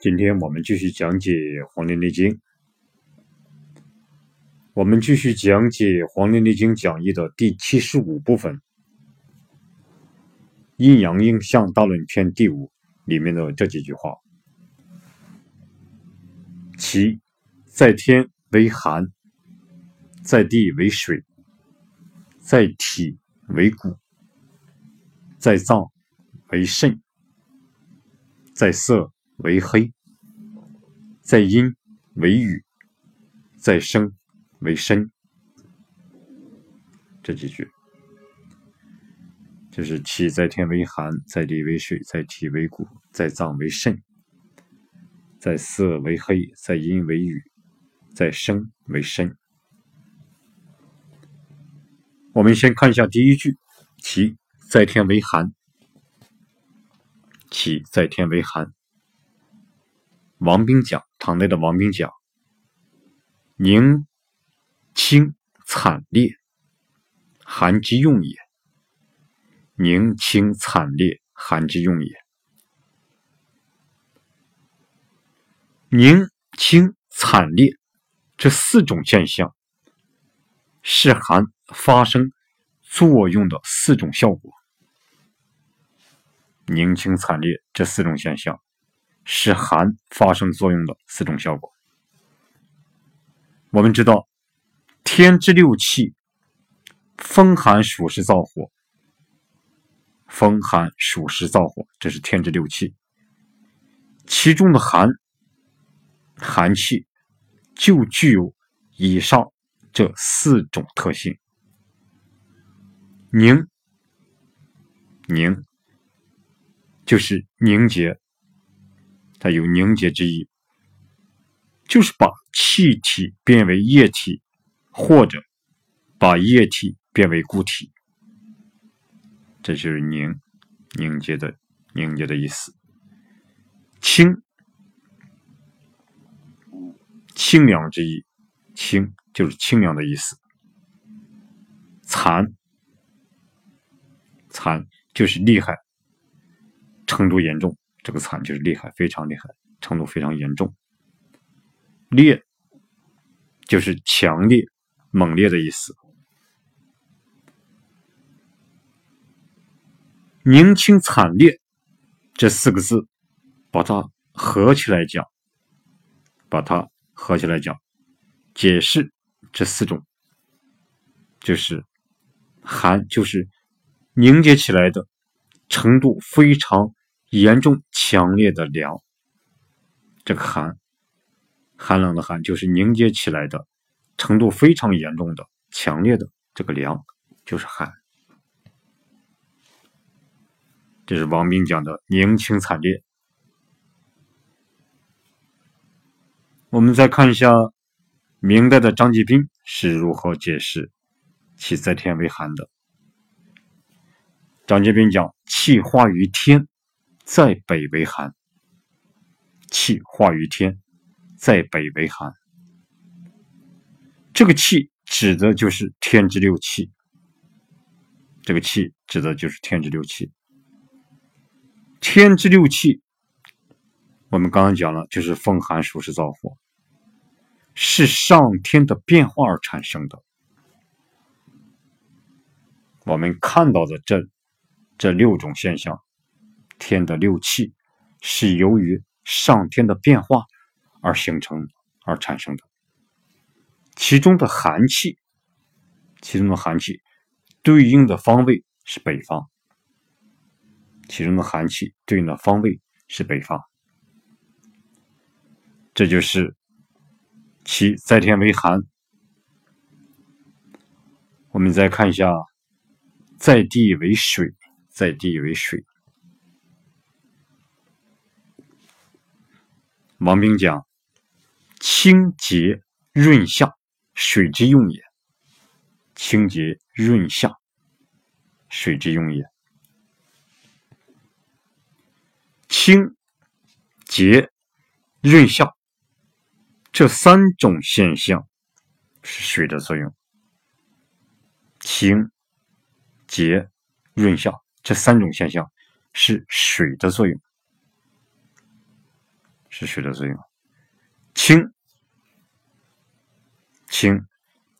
今天我们继续讲解《黄帝内经》，我们继续讲解《黄帝内经讲义》的第七十五部分《阴阳应象大论篇》第五里面的这几句话：其在天为寒，在地为水，在体为骨，在脏为肾，在色。为黑，在阴为雨，在生为身。这几句就是：气在天为寒，在地为水，在体为骨，在脏为肾，在色为黑，在阴为雨，在生为身。我们先看一下第一句：其在天为寒，其在天为寒。王冰讲，唐代的王冰讲，宁清惨烈，寒之用也。宁清惨烈，寒之用也。宁清惨烈这四种现象，是寒发生作用的四种效果。宁清惨烈这四种现象。是寒发生作用的四种效果。我们知道，天之六气，风寒暑湿燥火，风寒暑湿燥火，这是天之六气。其中的寒，寒气就具有以上这四种特性。凝，凝，就是凝结。它有凝结之意，就是把气体变为液体，或者把液体变为固体，这就是凝凝结的凝结的意思。清清凉之意，清就是清凉的意思。残残就是厉害，程度严重。这个惨就是厉害，非常厉害，程度非常严重。烈就是强烈、猛烈的意思。宁清惨烈这四个字，把它合起来讲，把它合起来讲，解释这四种，就是寒，就是凝结起来的程度非常。严重强烈的凉，这个寒，寒冷的寒，就是凝结起来的程度非常严重的强烈的这个凉，就是寒。这是王冰讲的凝清惨烈。我们再看一下明代的张继斌是如何解释其在天为寒的。张继斌讲气化于天。在北为寒，气化于天，在北为寒。这个气指的就是天之六气。这个气指的就是天之六气。天之六气，我们刚刚讲了，就是风寒暑湿燥火，是上天的变化而产生的。我们看到的这这六种现象。天的六气是由于上天的变化而形成而产生的，其中的寒气，其中的寒气对应的方位是北方，其中的寒气对应的方位是北方，这就是其在天为寒。我们再看一下，在地为水，在地为水。王冰讲：“清洁润下，水之用也。清洁润下，水之用也。清洁润下这三种现象是水的作用。清洁润下这三种现象是水的作用。”是水的作用。清，清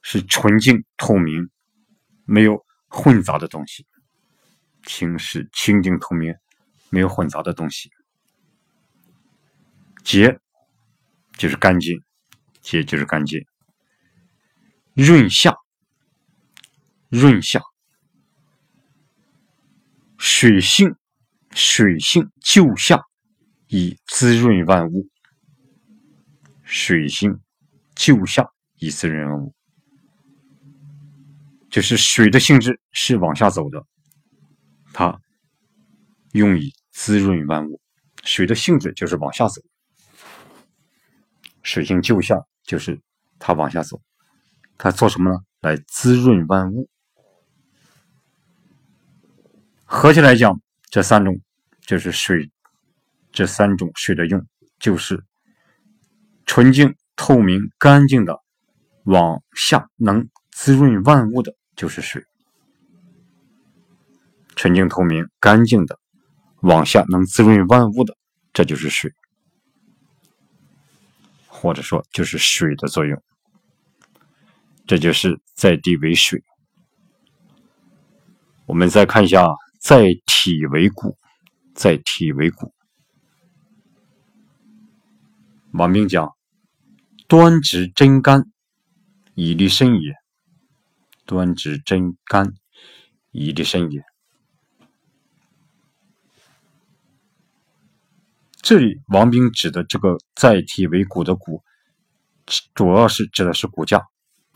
是纯净透明，没有混杂的东西。清是清净透明，没有混杂的东西。洁就是干净，洁就是干净。润下，润下，水性，水性就下，以滋润万物。水性就下，以滋润万物，就是水的性质是往下走的，它用以滋润万物。水的性质就是往下走，水性就下就是它往下走，它做什么呢？来滋润万物。合起来讲，这三种就是水，这三种水的用就是。纯净、透明、干净的，往下能滋润万物的，就是水。纯净、透明、干净的，往下能滋润万物的，这就是水，或者说就是水的作用。这就是在地为水。我们再看一下，在体为骨，在体为骨。王冰讲。端直真干，以利身也。端直真干，以利身也。这里王冰指的这个载体为骨的骨，主要是指的是骨架，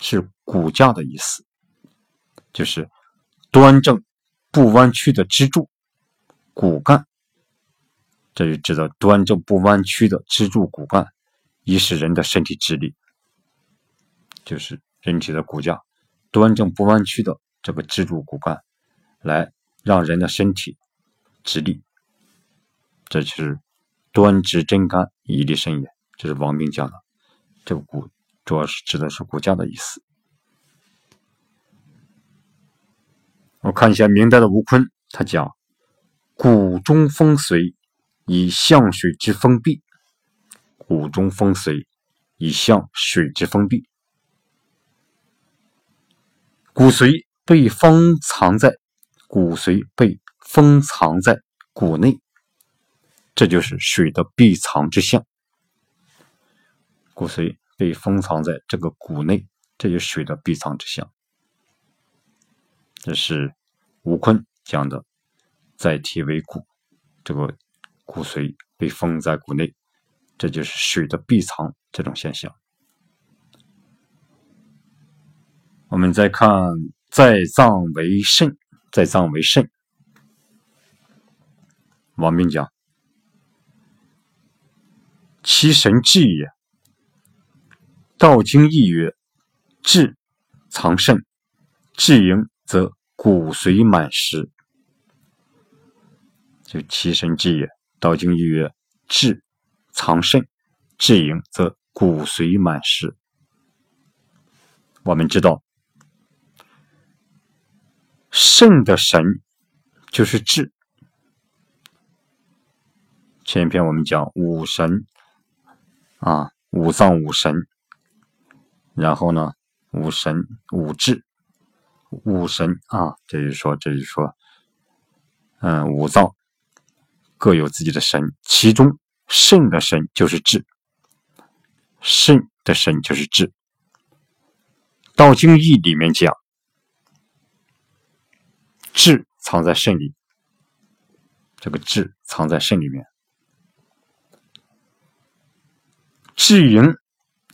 是骨架的意思，就是端正不弯曲的支柱骨干。这就指的端正不弯曲的支柱骨干。一是人的身体直立，就是人体的骨架端正不弯曲的这个支柱骨干，来让人的身体直立。这就是端直真干，以立身也。这是王冰讲的，这个骨主要是指的是骨架的意思。我看一下明代的吴坤，他讲骨中风随，以象水之封闭。骨中风髓，以象水之封闭。骨髓被封藏在骨髓被封藏在骨内，这就是水的闭藏之象。骨髓被封藏在这个骨内，这就是水的闭藏之象。这是吴坤讲的，载体为骨，这个骨髓被封在骨内。这就是水的闭藏这种现象。我们再看“在脏为肾”，“在脏为肾”。王冰讲：“其神志也。”《道经》义曰：“志藏肾，志盈则骨髓满实。”就其神志也，《道经》曰：“志。”藏肾，志盈则骨髓满实。我们知道，肾的神就是志。前一篇我们讲五神啊，五脏五神，然后呢，五神五志，五神啊，这就是说，这就是说，嗯，五脏各有自己的神，其中。肾的神就是智，肾的神就是智。《道经义》里面讲，智藏在肾里，这个智藏在肾里面。智盈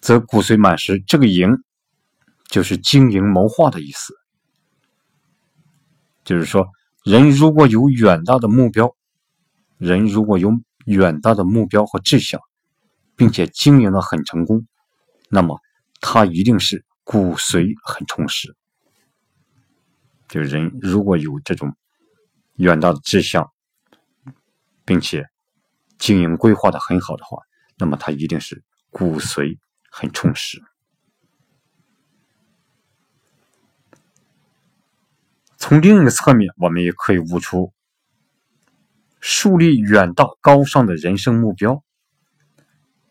则骨髓满实，这个盈就是经营谋划的意思，就是说，人如果有远大的目标，人如果有。远大的目标和志向，并且经营的很成功，那么他一定是骨髓很充实。就人如果有这种远大的志向，并且经营规划的很好的话，那么他一定是骨髓很充实。从另一个侧面，我们也可以悟出。树立远大高尚的人生目标，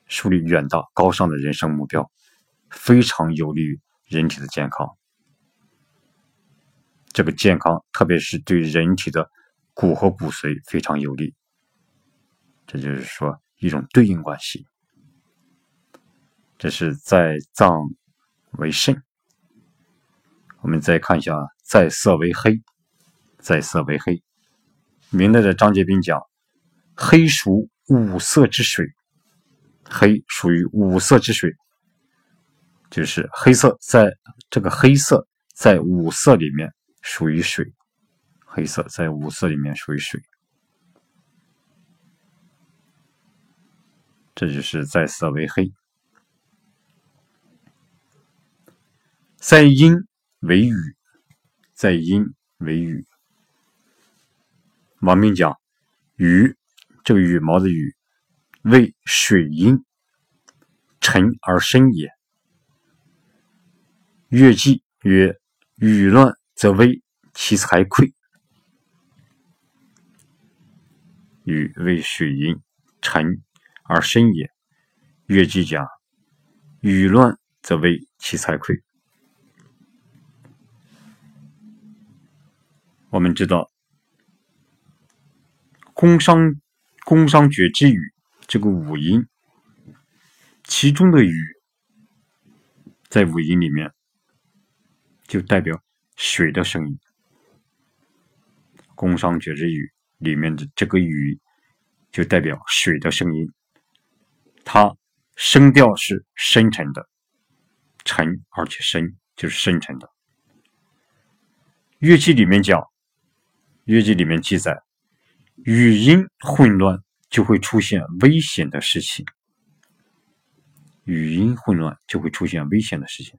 树立远大高尚的人生目标，非常有利于人体的健康。这个健康，特别是对人体的骨和骨髓非常有利。这就是说一种对应关系。这是在脏为肾。我们再看一下，在色为黑，在色为黑。明代的张节斌讲，黑属五色之水，黑属于五色之水，就是黑色，在这个黑色在五色里面属于水，黑色在五色里面属于水，这就是在色为黑，在阴。为雨，在阴为雨。王明讲，羽这个羽毛的羽，为水阴，沉而深也。乐记曰：雨乱则危其财匮。羽为水阴，沉而深也。乐记讲，雨乱则危其财匮。我们知道，宫商宫商角之羽这个五音，其中的羽在五音里面就代表水的声音。宫商角之羽里面的这个羽就代表水的声音，它声调是深沉的，沉而且深，就是深沉的。乐器里面讲。乐记里面记载，语音混乱就会出现危险的事情。语音混乱就会出现危险的事情。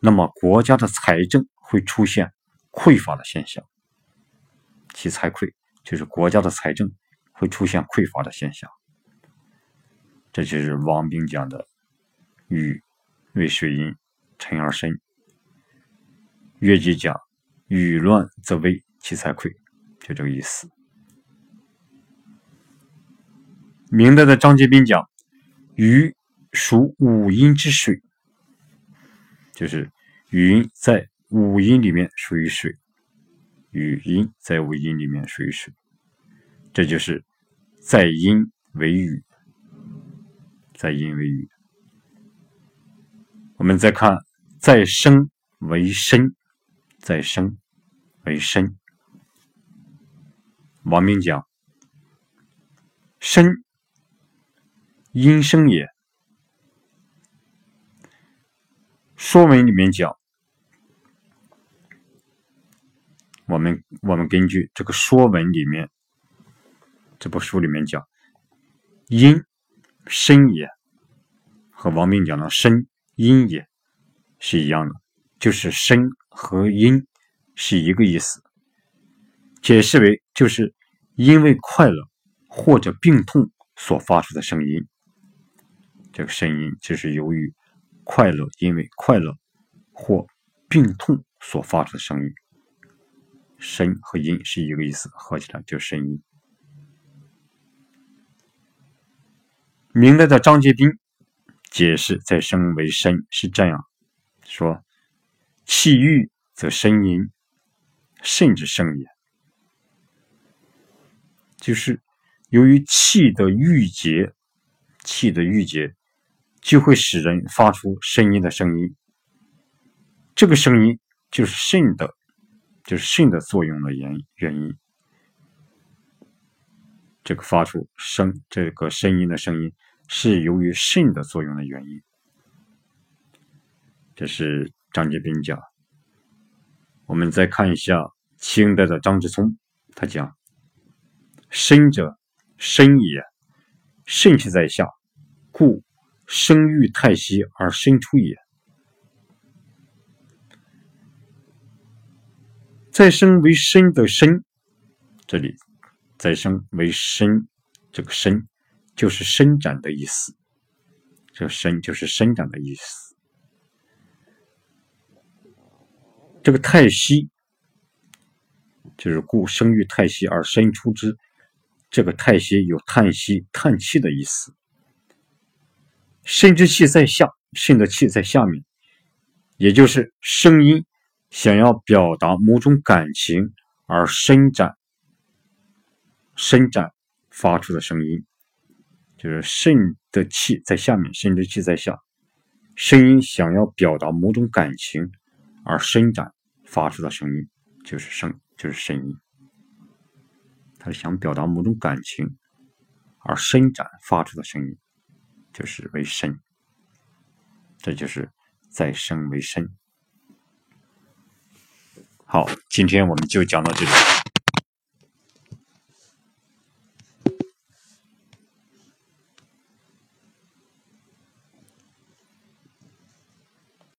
那么国家的财政会出现匮乏的现象，其财匮就是国家的财政会出现匮乏的现象。这就是王冰讲的“雨为水阴，沉而深”。乐记讲“雨乱则危”。其财匮，就这个意思。明代的张节斌讲：“鱼属五阴之水，就是语音在五音里面属于水，语音在五音里面属于水，这就是在阴为雨，在阴为雨。我们再看，在生为身，在生为身。”王明讲：“身，阴生也。”《说文》里面讲，我们我们根据这个《说文》里面这部书里面讲，阴生也，和王明讲的生阴也是一样的，就是生和阴是一个意思，解释为就是。因为快乐或者病痛所发出的声音，这个声音就是由于快乐，因为快乐或病痛所发出的声音。声和音是一个意思，合起来就是声音。明代的张节斌解释“再生为声”是这样说：“气郁则声音，甚至声也。”就是由于气的郁结，气的郁结就会使人发出声音的声音。这个声音就是肾的，就是肾的作用的原原因。这个发出声这个声音的声音是由于肾的作用的原因。这是张杰斌讲。我们再看一下清代的张之聪，他讲。生者，生也；肾气在下，故生育太息而生出也。再生为生的生，这里再生为生，这个生就是伸展的意思。这个生就是伸展的意思。这个太息，就是故生育太息而生出之。这个“叹息”有叹息、叹气的意思，生之气在下，肾的气在下面，也就是声音想要表达某种感情而伸展、伸展发出的声音，就是肾的气在下面，肾之气在下，声音想要表达某种感情而伸展发出的声音，就是声，就是声音。他想表达某种感情而伸展发出的声音。就是为身，这就是再生为身。好，今天我们就讲到这里。